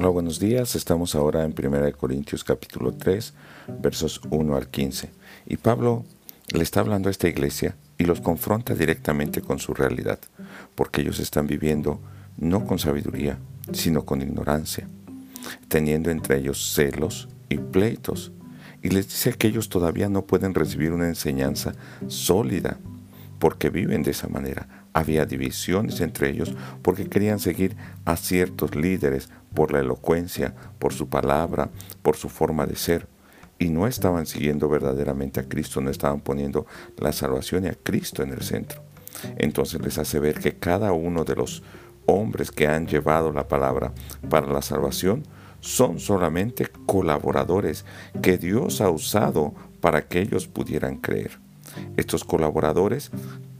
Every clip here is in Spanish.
Hola, buenos días. Estamos ahora en 1 Corintios capítulo 3, versos 1 al 15. Y Pablo le está hablando a esta iglesia y los confronta directamente con su realidad, porque ellos están viviendo no con sabiduría, sino con ignorancia, teniendo entre ellos celos y pleitos. Y les dice que ellos todavía no pueden recibir una enseñanza sólida, porque viven de esa manera. Había divisiones entre ellos porque querían seguir a ciertos líderes por la elocuencia, por su palabra, por su forma de ser. Y no estaban siguiendo verdaderamente a Cristo, no estaban poniendo la salvación y a Cristo en el centro. Entonces les hace ver que cada uno de los hombres que han llevado la palabra para la salvación son solamente colaboradores que Dios ha usado para que ellos pudieran creer. Estos colaboradores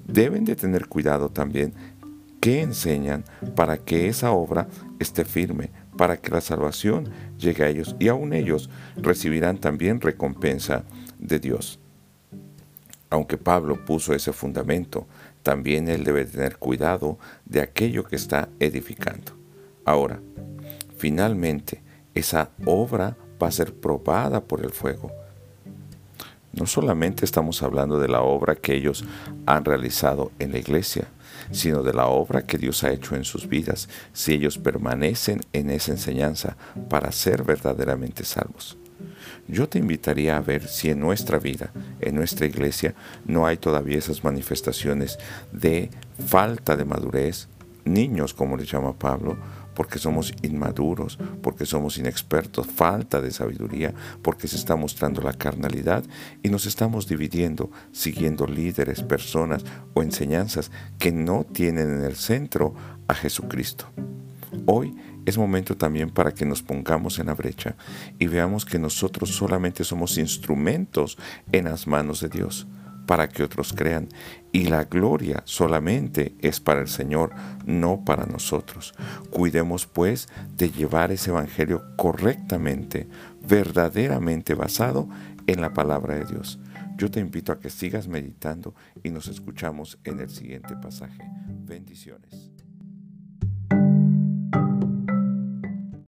deben de tener cuidado también qué enseñan para que esa obra esté firme, para que la salvación llegue a ellos y aún ellos recibirán también recompensa de Dios. Aunque Pablo puso ese fundamento, también él debe tener cuidado de aquello que está edificando. Ahora, finalmente, esa obra va a ser probada por el fuego. No solamente estamos hablando de la obra que ellos han realizado en la iglesia, sino de la obra que Dios ha hecho en sus vidas, si ellos permanecen en esa enseñanza para ser verdaderamente salvos. Yo te invitaría a ver si en nuestra vida, en nuestra iglesia, no hay todavía esas manifestaciones de falta de madurez, niños como le llama Pablo, porque somos inmaduros, porque somos inexpertos, falta de sabiduría, porque se está mostrando la carnalidad y nos estamos dividiendo siguiendo líderes, personas o enseñanzas que no tienen en el centro a Jesucristo. Hoy es momento también para que nos pongamos en la brecha y veamos que nosotros solamente somos instrumentos en las manos de Dios para que otros crean. Y la gloria solamente es para el Señor, no para nosotros. Cuidemos pues de llevar ese Evangelio correctamente, verdaderamente basado en la palabra de Dios. Yo te invito a que sigas meditando y nos escuchamos en el siguiente pasaje. Bendiciones.